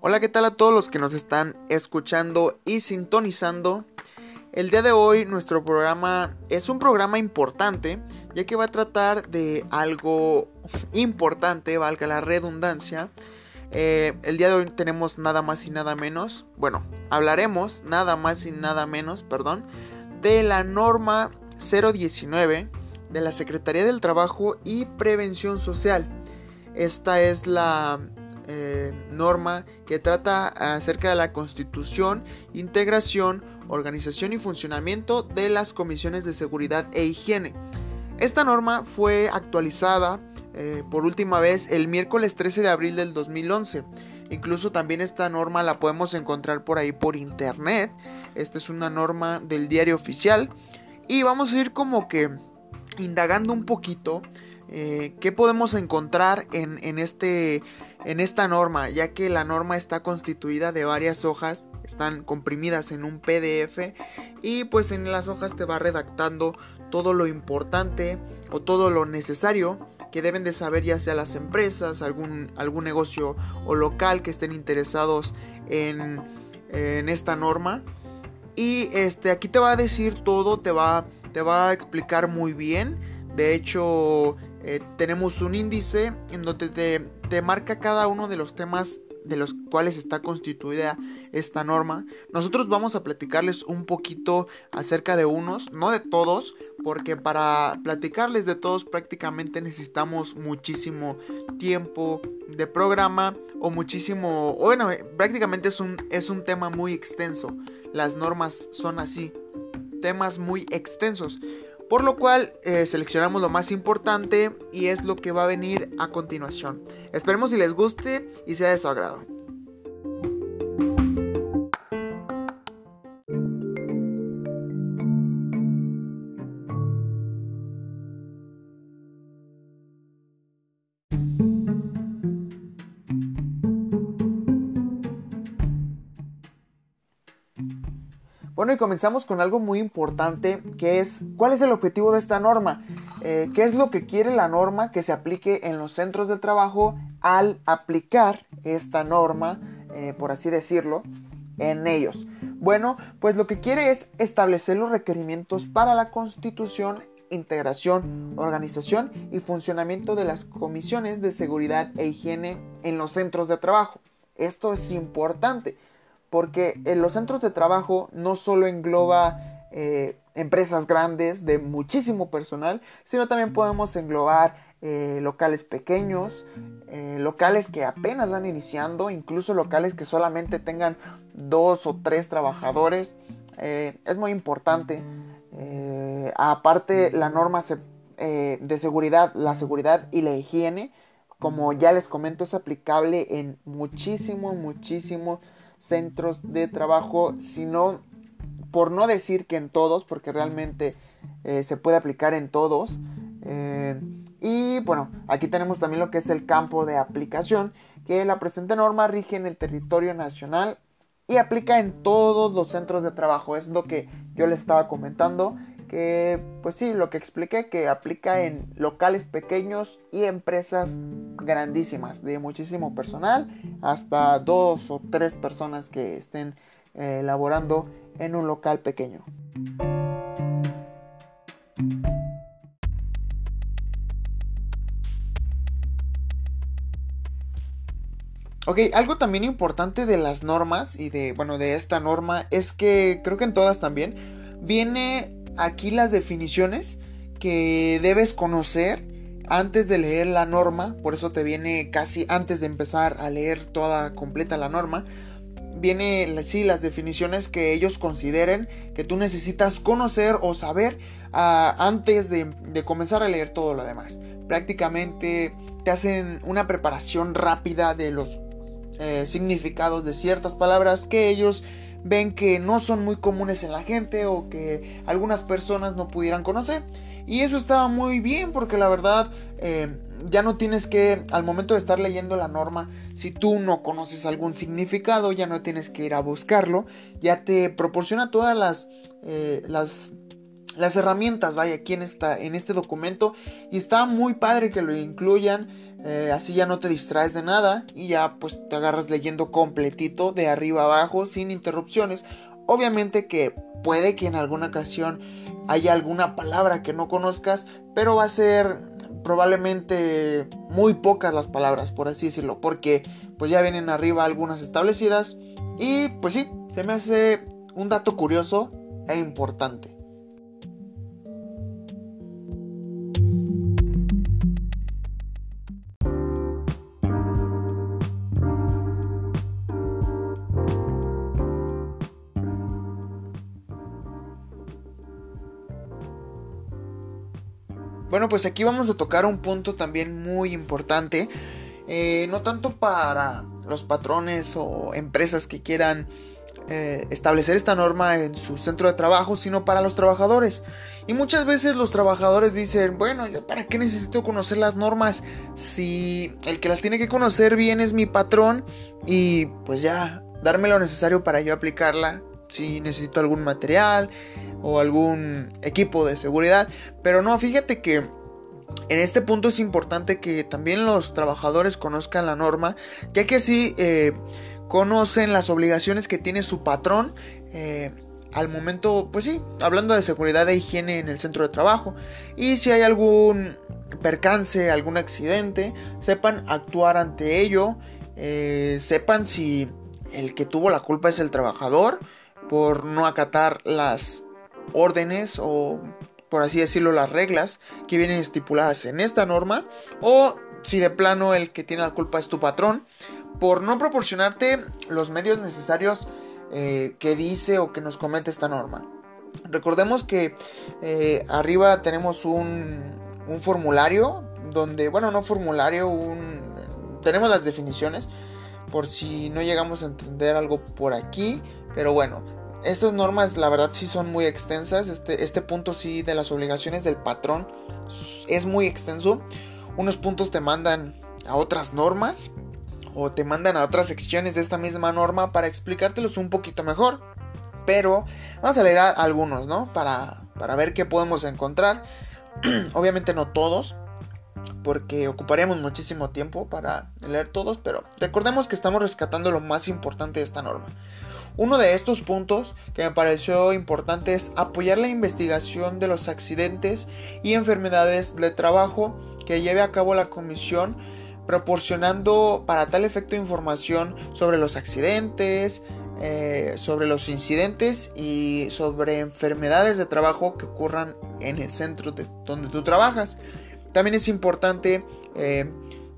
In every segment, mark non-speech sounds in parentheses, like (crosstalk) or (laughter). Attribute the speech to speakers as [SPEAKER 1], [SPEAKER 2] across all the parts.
[SPEAKER 1] Hola, ¿qué tal a todos los que nos están escuchando y sintonizando? El día de hoy nuestro programa es un programa importante, ya que va a tratar de algo importante, valga la redundancia. Eh, el día de hoy tenemos nada más y nada menos, bueno, hablaremos nada más y nada menos, perdón, de la norma 019 de la Secretaría del Trabajo y Prevención Social. Esta es la eh, norma que trata acerca de la constitución, integración, organización y funcionamiento de las comisiones de seguridad e higiene. Esta norma fue actualizada eh, por última vez el miércoles 13 de abril del 2011. Incluso también esta norma la podemos encontrar por ahí por internet. Esta es una norma del diario oficial. Y vamos a ir como que indagando un poquito eh, qué podemos encontrar en, en este en esta norma, ya que la norma está constituida de varias hojas, están comprimidas en un PDF y pues en las hojas te va redactando todo lo importante o todo lo necesario que deben de saber ya sea las empresas, algún, algún negocio o local que estén interesados en, en esta norma. Y este, aquí te va a decir todo, te va, te va a explicar muy bien. De hecho, eh, tenemos un índice en donde te, te marca cada uno de los temas de los cuales está constituida esta norma. Nosotros vamos a platicarles un poquito acerca de unos, no de todos, porque para platicarles de todos prácticamente necesitamos muchísimo tiempo de programa o muchísimo, bueno, prácticamente es un, es un tema muy extenso. Las normas son así, temas muy extensos. Por lo cual eh, seleccionamos lo más importante y es lo que va a venir a continuación. Esperemos si les guste y sea de su agrado. Bueno, y comenzamos con algo muy importante, que es cuál es el objetivo de esta norma. Eh, ¿Qué es lo que quiere la norma que se aplique en los centros de trabajo al aplicar esta norma, eh, por así decirlo, en ellos? Bueno, pues lo que quiere es establecer los requerimientos para la constitución, integración, organización y funcionamiento de las comisiones de seguridad e higiene en los centros de trabajo. Esto es importante porque en los centros de trabajo no solo engloba eh, empresas grandes de muchísimo personal, sino también podemos englobar eh, locales pequeños, eh, locales que apenas van iniciando, incluso locales que solamente tengan dos o tres trabajadores. es muy importante. aparte, la norma de seguridad, la seguridad y la higiene, como ya les comento, es aplicable en muchísimo, muchísimo centros de trabajo, sino por no decir que en todos, porque realmente eh, se puede aplicar en todos. Eh, y bueno, aquí tenemos también lo que es el campo de aplicación, que la presente norma rige en el territorio nacional y aplica en todos los centros de trabajo. Es lo que yo les estaba comentando, que pues sí, lo que expliqué, que aplica en locales pequeños y empresas grandísimas, de muchísimo personal, hasta dos o tres personas que estén eh, laborando en un local pequeño. Ok, algo también importante de las normas y de, bueno, de esta norma es que creo que en todas también viene aquí las definiciones que debes conocer antes de leer la norma, por eso te viene casi antes de empezar a leer toda completa la norma, viene sí las definiciones que ellos consideren que tú necesitas conocer o saber ah, antes de, comenzar a leer todo lo demás. Prácticamente te hacen una preparación rápida de los eh, significados de ciertas palabras que ellos ven que no son muy comunes en la gente o que algunas personas no pudieran conocer. Y eso estaba muy bien porque la verdad eh, ya no tienes que, al momento de estar leyendo la norma, si tú no conoces algún significado, ya no tienes que ir a buscarlo, ya te proporciona todas las, eh, las las herramientas, vaya, aquí en, en este documento. Y está muy padre que lo incluyan. Eh, así ya no te distraes de nada y ya pues te agarras leyendo completito de arriba abajo sin interrupciones. Obviamente que puede que en alguna ocasión haya alguna palabra que no conozcas, pero va a ser probablemente muy pocas las palabras, por así decirlo, porque pues ya vienen arriba algunas establecidas y pues sí, se me hace un dato curioso e importante. Bueno, pues aquí vamos a tocar un punto también muy importante. Eh, no tanto para los patrones o empresas que quieran eh, establecer esta norma en su centro de trabajo, sino para los trabajadores. Y muchas veces los trabajadores dicen, bueno, ¿para qué necesito conocer las normas? Si el que las tiene que conocer bien es mi patrón y pues ya, darme lo necesario para yo aplicarla. Si necesito algún material, o algún equipo de seguridad. Pero no, fíjate que en este punto es importante que también los trabajadores conozcan la norma, ya que así eh, conocen las obligaciones que tiene su patrón. Eh, al momento, pues sí, hablando de seguridad e higiene en el centro de trabajo. Y si hay algún percance, algún accidente, sepan actuar ante ello. Eh, sepan si el que tuvo la culpa es el trabajador por no acatar las órdenes o por así decirlo las reglas que vienen estipuladas en esta norma o si de plano el que tiene la culpa es tu patrón por no proporcionarte los medios necesarios eh, que dice o que nos comete esta norma. Recordemos que eh, arriba tenemos un, un, formulario donde, bueno, no formulario, un, tenemos las definiciones por si no llegamos a entender algo por aquí, pero bueno, estas normas la verdad sí son muy extensas. Este, este punto sí de las obligaciones del patrón es muy extenso. Unos puntos te mandan a otras normas o te mandan a otras secciones de esta misma norma para explicártelos un poquito mejor. Pero vamos a leer algunos, ¿no? Para, para ver qué podemos encontrar. (clears throat) Obviamente no todos, porque ocuparíamos muchísimo tiempo para leer todos, pero recordemos que estamos rescatando lo más importante de esta norma. Uno de estos puntos que me pareció importante es apoyar la investigación de los accidentes y enfermedades de trabajo que lleve a cabo la comisión proporcionando para tal efecto información sobre los accidentes, eh, sobre los incidentes y sobre enfermedades de trabajo que ocurran en el centro de donde tú trabajas. También es importante eh,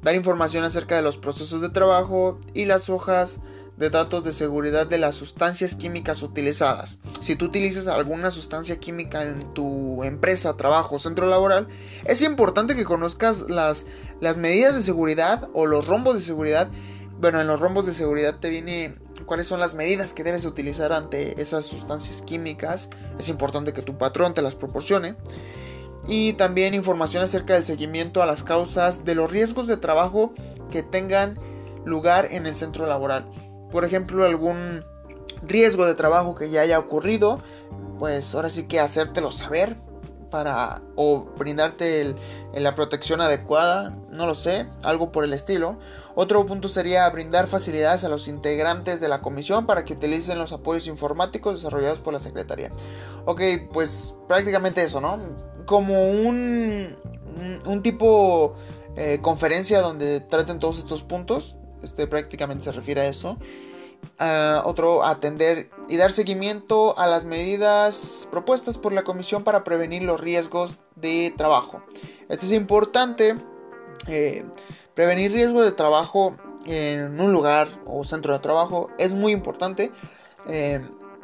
[SPEAKER 1] dar información acerca de los procesos de trabajo y las hojas de datos de seguridad de las sustancias químicas utilizadas. Si tú utilizas alguna sustancia química en tu empresa, trabajo, centro laboral, es importante que conozcas las, las medidas de seguridad o los rombos de seguridad. Bueno, en los rombos de seguridad te viene cuáles son las medidas que debes utilizar ante esas sustancias químicas. Es importante que tu patrón te las proporcione. Y también información acerca del seguimiento a las causas de los riesgos de trabajo que tengan lugar en el centro laboral por ejemplo, algún riesgo de trabajo que ya haya ocurrido, pues ahora sí que hacértelo saber para o brindarte la protección adecuada, no lo sé, algo por el estilo. Otro punto sería brindar facilidades a los integrantes de la comisión para que utilicen los apoyos informáticos desarrollados por la Secretaría. Ok, pues prácticamente eso, ¿no? Como un, un tipo eh, conferencia donde traten todos estos puntos este prácticamente se refiere a eso. Ah, otro, atender y dar seguimiento a las medidas propuestas por la comisión para prevenir los riesgos de trabajo. Esto es importante. Eh, prevenir riesgos de trabajo en un lugar o centro de trabajo es muy importante. Eh,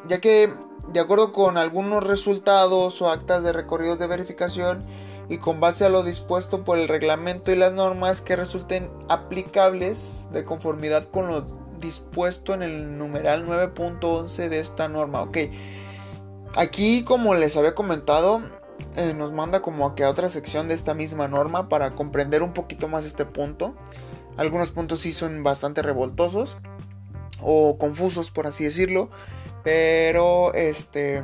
[SPEAKER 1] ya que de acuerdo con algunos resultados o actas de recorridos de verificación, y con base a lo dispuesto por el reglamento y las normas que resulten aplicables de conformidad con lo dispuesto en el numeral 9.11 de esta norma. Ok, aquí como les había comentado, eh, nos manda como a que a otra sección de esta misma norma para comprender un poquito más este punto. Algunos puntos sí son bastante revoltosos o confusos por así decirlo, pero este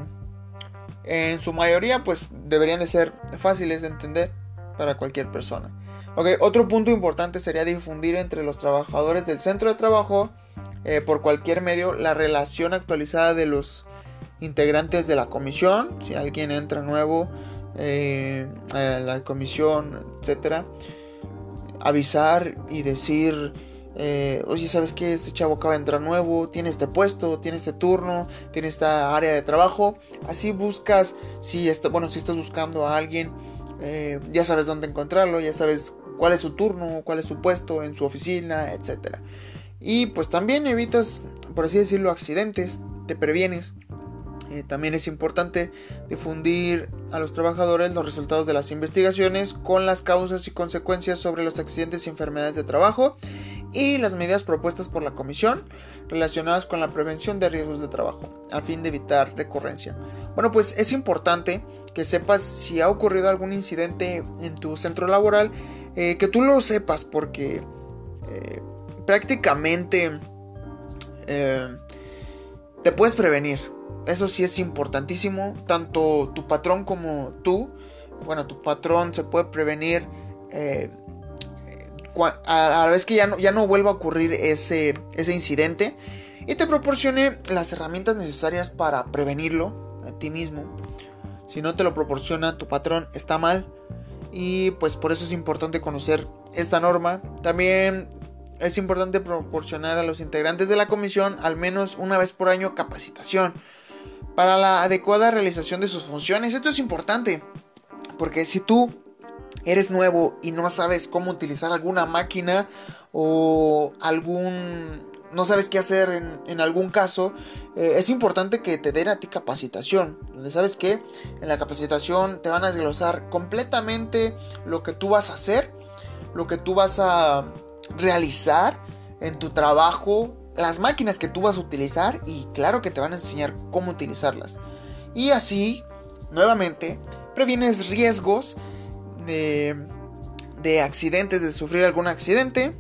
[SPEAKER 1] en su mayoría pues deberían de ser fáciles de entender para cualquier persona. Ok, otro punto importante sería difundir entre los trabajadores del centro de trabajo eh, por cualquier medio la relación actualizada de los integrantes de la comisión, si alguien entra nuevo eh, a la comisión, etcétera, avisar y decir eh, oye, ¿sabes qué? Este chavo acaba de entrar nuevo, tiene este puesto, tiene este turno, tiene esta área de trabajo. Así buscas, si bueno, si estás buscando a alguien, eh, ya sabes dónde encontrarlo, ya sabes cuál es su turno, cuál es su puesto en su oficina, etc. Y pues también evitas, por así decirlo, accidentes, te previenes. Eh, también es importante difundir a los trabajadores los resultados de las investigaciones con las causas y consecuencias sobre los accidentes y enfermedades de trabajo y las medidas propuestas por la Comisión relacionadas con la prevención de riesgos de trabajo, a fin de evitar recurrencia. Bueno, pues es importante que sepas si ha ocurrido algún incidente en tu centro laboral, eh, que tú lo sepas porque eh, prácticamente eh, te puedes prevenir. Eso sí es importantísimo, tanto tu patrón como tú. Bueno, tu patrón se puede prevenir a la vez que ya no, ya no vuelva a ocurrir ese, ese incidente y te proporcione las herramientas necesarias para prevenirlo a ti mismo. Si no te lo proporciona tu patrón, está mal. Y pues por eso es importante conocer esta norma. También es importante proporcionar a los integrantes de la comisión al menos una vez por año capacitación para la adecuada realización de sus funciones. Esto es importante porque si tú eres nuevo y no sabes cómo utilizar alguna máquina o algún no sabes qué hacer en, algún caso, eh, es importante que te den a ti capacitación. Donde sabes que en la capacitación te van a desglosar completamente lo que tú vas a hacer, lo que tú vas a realizar en tu trabajo, las máquinas que tú vas a utilizar y claro que te van a enseñar cómo utilizarlas. Y así, nuevamente, previenes riesgos de, accidentes, de sufrir algún accidente.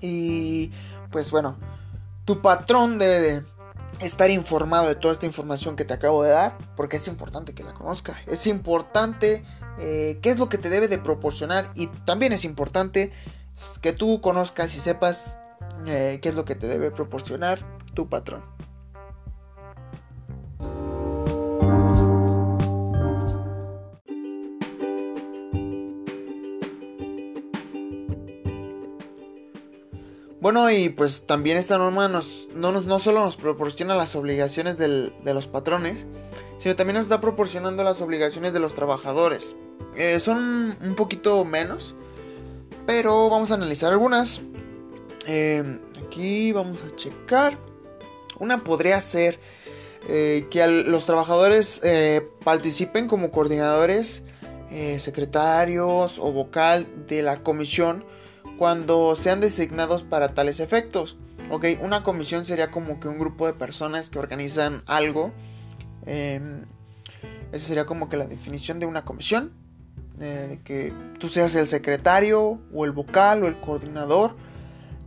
[SPEAKER 1] Y pues bueno, tu patrón debe de estar informado de toda esta información que te acabo de dar, porque es importante que la conozca. Es importante eh, qué es lo que te debe de proporcionar y también es importante que tú conozcas y sepas eh, qué es lo que te debe proporcionar tu patrón. Bueno, y pues también esta norma nos, no, nos, no solo nos proporciona las obligaciones de los patrones, sino también nos está proporcionando las obligaciones de los trabajadores. Eh, son un poquito menos, pero vamos a analizar algunas. Eh, aquí vamos a checar. Una podría ser eh, que los trabajadores participen como coordinadores, secretarios o vocal de la comisión cuando sean designados para tales efectos. Ok, una comisión sería como que un grupo de personas que organizan algo. Eh, esa sería como que la definición de una comisión. Eh, que tú seas el secretario o el vocal o el coordinador.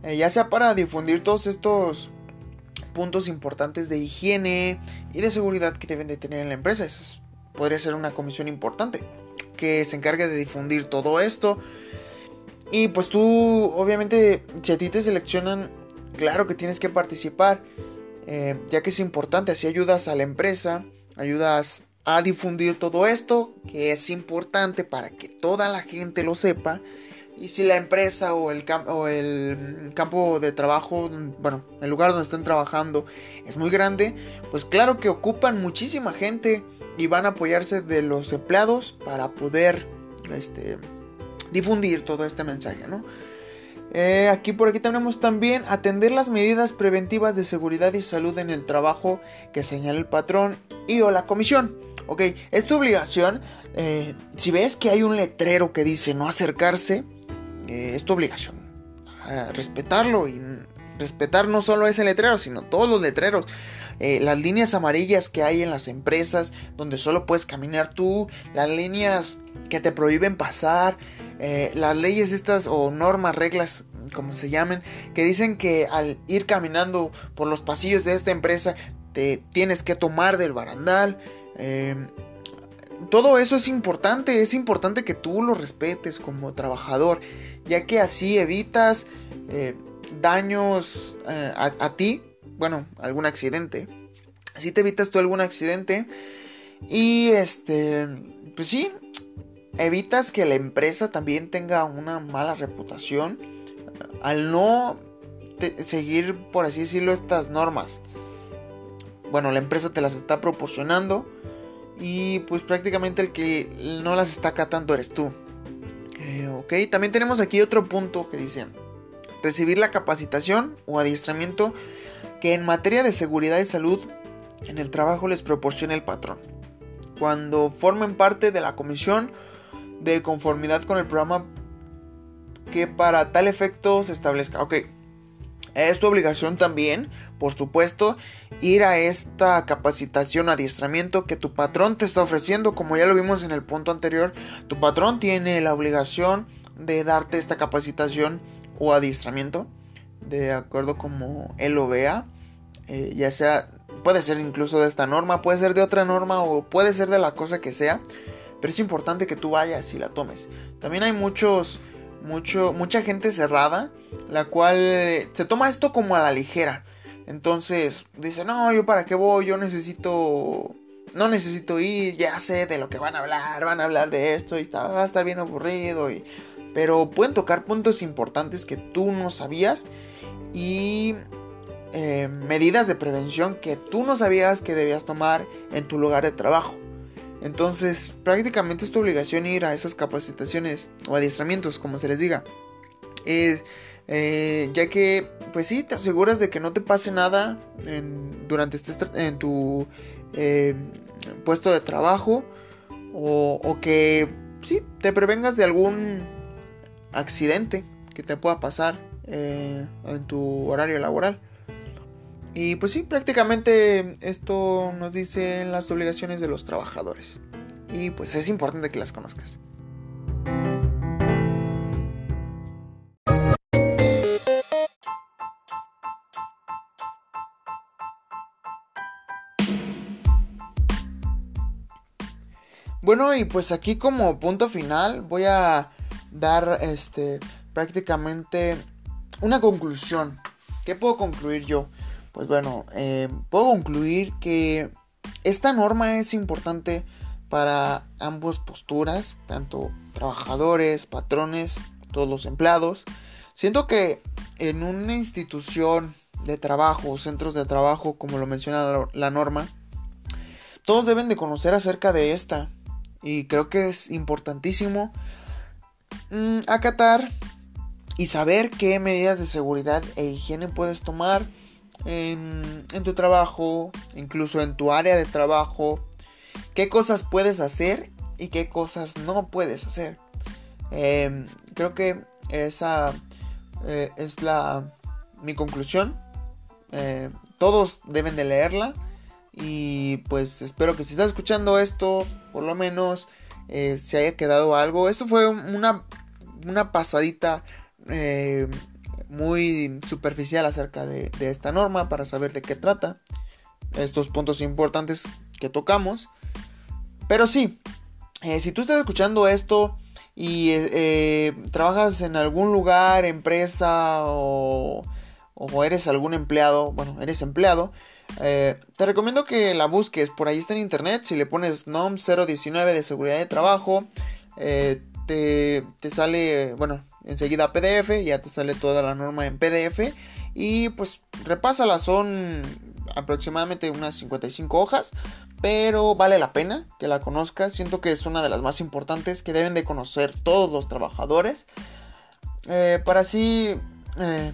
[SPEAKER 1] Eh, ya sea para difundir todos estos puntos importantes de higiene y de seguridad que deben de tener en la empresa. Esa podría ser una comisión importante que se encargue de difundir todo esto y pues tú, obviamente, si a ti te seleccionan, claro que tienes que participar, eh, ya que es importante, así ayudas a la empresa, ayudas a difundir todo esto, que es importante para que toda la gente lo sepa. Y si la empresa o el, o el campo de trabajo, bueno, el lugar donde están trabajando es muy grande, pues claro que ocupan muchísima gente y van a apoyarse de los empleados para poder este, difundir todo este mensaje, ¿no? Eh, aquí por aquí tenemos también atender las medidas preventivas de seguridad y salud en el trabajo que señala el patrón y o la comisión. Ok, es tu obligación. Eh, si ves que hay un letrero que dice no acercarse, eh, es tu obligación. respetarlo y respetar no solo ese letrero, sino todos los letreros. Las líneas amarillas que hay en las empresas donde solo puedes caminar tú, las líneas que te prohíben pasar, eh, las leyes estas o normas, reglas, como se llamen, que dicen que al ir caminando por los pasillos de esta empresa te tienes que tomar del barandal. Em, todo eso es importante, es importante que tú lo respetes como trabajador, ya que así evitas eh, daños eh, a, ti, bueno, algún accidente. Así te evitas tú algún accidente y este, pues sí, evitas que la empresa también tenga una mala reputación al no seguir, por así decirlo, estas normas. Bueno, la empresa te las está proporcionando y pues prácticamente el que no las está catando eres tú. Eh, ok, también tenemos aquí otro punto que dice, recibir la capacitación o adiestramiento que en materia de seguridad y salud en el trabajo les proporciona el patrón. Cuando formen parte de la comisión de conformidad con el programa que para tal efecto se establezca. Ok, es tu obligación también, por supuesto, ir a esta capacitación, adiestramiento que tu patrón te está ofreciendo. Como ya lo vimos en el punto anterior, tu patrón tiene la obligación de darte esta capacitación o adiestramiento, de acuerdo como él lo vea, eh, ya sea, puede ser incluso de esta norma, puede ser de otra norma o puede ser de la cosa que sea, pero es importante que tú vayas y la tomes. También hay muchos mucho, mucha gente cerrada, la cual se toma esto como a la ligera. Entonces dice, no, yo para qué voy, yo necesito, no necesito ir, ya sé de lo que van a hablar, van a hablar de esto y está, va a estar bien aburrido. Y, pero pueden tocar puntos importantes que tú no sabías y eh, medidas de prevención que tú no sabías que debías tomar en tu lugar de trabajo. Entonces, prácticamente es tu obligación ir a esas capacitaciones o adiestramientos, como se les diga. Eh, ya que, pues sí, te aseguras de que no te pase nada durante este, en tu eh, puesto de trabajo o, que, sí, te prevengas de algún accidente que te pueda pasar eh, en tu horario laboral. Y pues sí, prácticamente esto nos dice las obligaciones de los trabajadores. Y pues es importante que las conozcas. Bueno, y pues aquí como punto final voy a dar este prácticamente una conclusión. ¿Qué puedo concluir yo? Pues bueno, eh, puedo concluir que esta norma es importante para ambas posturas, tanto trabajadores, patrones, todos los empleados. Siento que en una institución de trabajo, centros de trabajo, como lo menciona la, norma, todos deben de conocer acerca de esta. Y creo que es importantísimo mm, acatar y saber qué medidas de seguridad e higiene puedes tomar en, tu trabajo, incluso en tu área de trabajo, qué cosas puedes hacer y qué cosas no puedes hacer. Em, creo que esa eh, es la mi conclusión. Eh, todos deben de leerla y pues espero que si estás escuchando esto, por lo menos eh, se haya quedado algo. Eso fue una, una pasadita muy superficial acerca de, esta norma para saber de qué trata. Estos puntos importantes que tocamos. Pero sí, eh, si tú estás escuchando esto y eh, eh, trabajas en algún lugar, empresa o, o, eres algún empleado, bueno, eres empleado, te recomiendo que la busques. Por ahí está en internet. Si le pones NOM 019 de seguridad de trabajo, te, te sale, bueno, enseguida PDF, ya te sale toda la norma en PDF y pues repásala, son aproximadamente unas 55 hojas, pero vale la pena que la conozcas, siento que es una de las más importantes que deben de conocer todos los trabajadores eh, para así eh,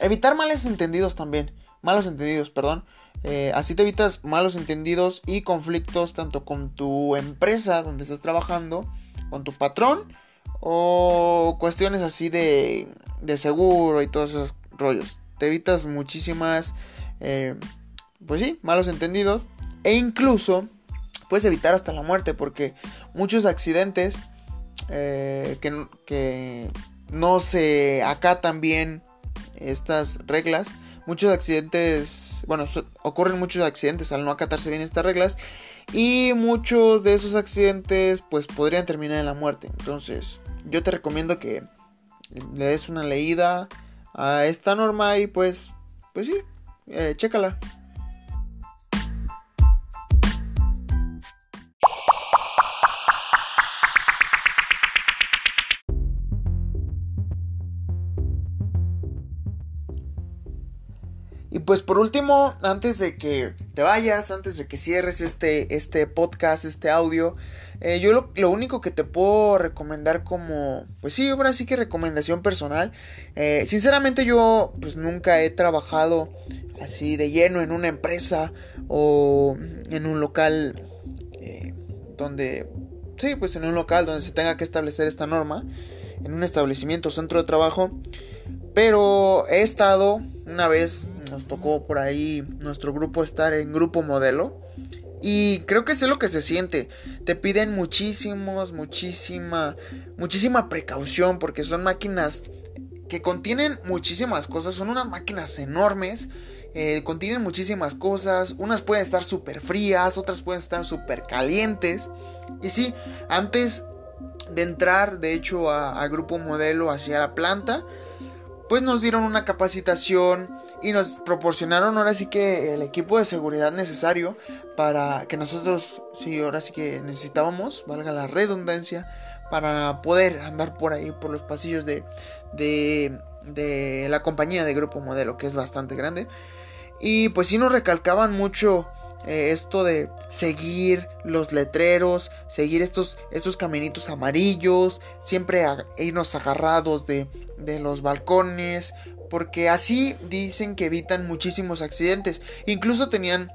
[SPEAKER 1] evitar malos entendidos también, malos entendidos, perdón. Eh, así te evitas malos entendidos y conflictos tanto con tu empresa donde estás trabajando, con tu patrón o cuestiones así de, de seguro y todos esos rollos. Te evitas muchísimas, eh, pues sí, malos entendidos. E incluso puedes evitar hasta la muerte porque muchos accidentes eh, que, que no se acatan bien estas reglas muchos accidentes, bueno, ocurren muchos accidentes al no acatarse bien estas reglas y muchos de esos accidentes pues podrían terminar en la muerte. Entonces, yo te recomiendo que le des una leída a esta norma y pues, pues sí, eh, chécala. Pues por último, antes de que te vayas, antes de que cierres este, este podcast, este audio, eh, yo lo, único que te puedo recomendar como, pues sí, ahora sí que recomendación personal. Eh, sinceramente yo pues nunca he trabajado así de lleno en una empresa o en un local eh, donde, sí, pues en un local donde se tenga que establecer esta norma, en un establecimiento, centro de trabajo. Pero he estado una vez nos tocó por ahí nuestro grupo estar en grupo modelo. Y creo que sé lo que se siente. Te piden muchísimos, muchísima, muchísima precaución porque son máquinas que contienen muchísimas cosas. Son unas máquinas enormes. Eh, contienen muchísimas cosas. Unas pueden estar súper frías, otras pueden estar súper calientes. Y sí, antes de entrar, de hecho, a, a grupo modelo hacia la planta, pues nos dieron una capacitación y nos proporcionaron ahora sí que el equipo de seguridad necesario para que nosotros, sí, ahora sí que necesitábamos, valga la redundancia, para poder andar por ahí, por los pasillos de, de, de la compañía de Grupo Modelo, que es bastante grande. Y pues sí nos recalcaban mucho eh, esto de seguir los letreros, seguir estos, estos caminitos amarillos, siempre irnos agarrados de, de los balcones, porque así dicen que evitan muchísimos accidentes. Incluso tenían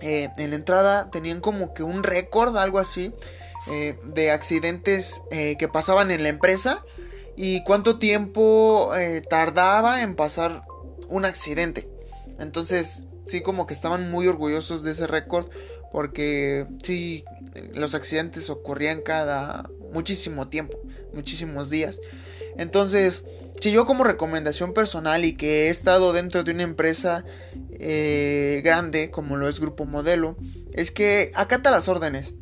[SPEAKER 1] eh, en la entrada, tenían como que un récord, algo así, eh, de accidentes eh, que pasaban en la empresa y cuánto tiempo tardaba en pasar un accidente. Entonces, sí, como que estaban muy orgullosos de ese récord porque sí, los accidentes ocurrían cada muchísimo tiempo, muchísimos días. Entonces, si yo como recomendación personal y que he estado dentro de una empresa eh, grande como lo es Grupo Modelo, es que acata las órdenes.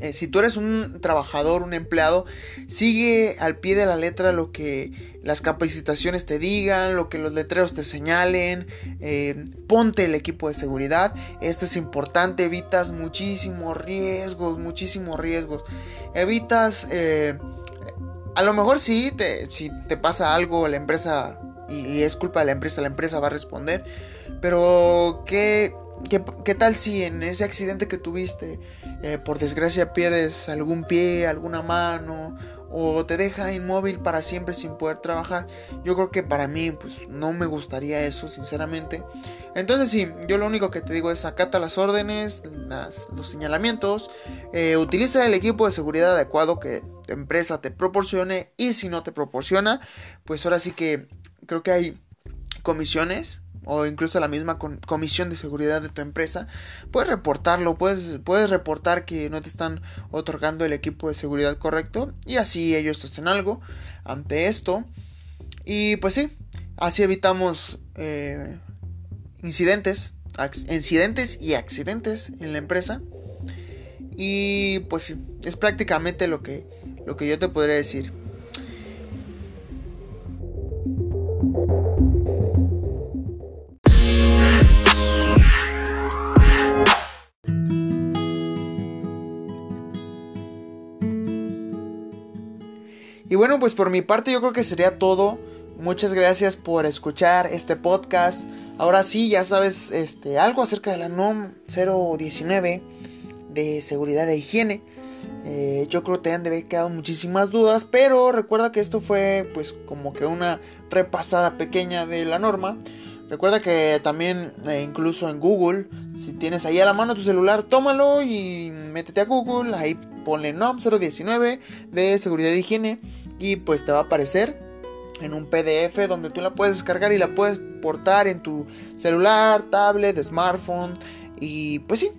[SPEAKER 1] Eh, si tú eres un trabajador, un empleado, sigue al pie de la letra lo que las capacitaciones te digan, lo que los letreros te señalen, eh, ponte el equipo de seguridad, esto es importante, evitas muchísimos riesgos, muchísimos riesgos, evitas a lo mejor sí, te, si te pasa algo, la empresa, y, es culpa de la empresa, la empresa va a responder. Pero, ¿qué, qué, tal si en ese accidente que tuviste, eh, por desgracia, pierdes algún pie, alguna mano, o te deja inmóvil para siempre sin poder trabajar. Yo creo que para mí pues no me gustaría eso, sinceramente. Entonces sí, yo lo único que te digo es acata las órdenes, los señalamientos, eh, utiliza el equipo de seguridad adecuado que tu empresa te proporcione y si no te proporciona, pues ahora sí que creo que hay comisiones o incluso la misma comisión de seguridad de tu empresa, puedes reportarlo, puedes, puedes reportar que no te están otorgando el equipo de seguridad correcto y así ellos hacen algo ante esto. Y pues sí, así evitamos eh, incidentes, y accidentes en la empresa. Y pues es prácticamente lo que, lo que yo te podría decir. Pues por mi parte yo creo que sería todo. Muchas gracias por escuchar este podcast. Ahora sí, ya sabes este, algo acerca de la NOM 019 de seguridad e higiene. Eh, yo creo que te han de haber quedado muchísimas dudas, pero recuerda que esto fue pues como que una repasada pequeña de la norma. Recuerda que también eh, incluso en Google, si tienes ahí a la mano tu celular, tómalo y métete a Google, ahí ponle NOM 019 de seguridad e higiene y pues te va a aparecer en un PDF donde tú la puedes descargar y la puedes portar en tu celular, tablet, smartphone y pues sí,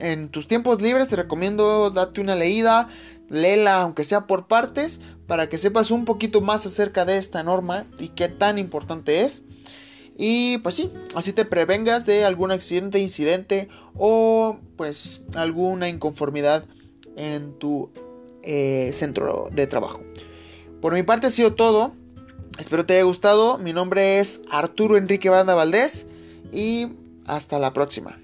[SPEAKER 1] en tus tiempos libres te recomiendo date una leída, léela aunque sea por partes para que sepas un poquito más acerca de esta norma y qué tan importante es. Y pues sí, así te prevengas de algún accidente, incidente o pues alguna inconformidad en tu eh, centro de trabajo. Por mi parte ha sido todo. Espero te haya gustado. Mi nombre es Arturo Enrique Banda Valdés y hasta la próxima.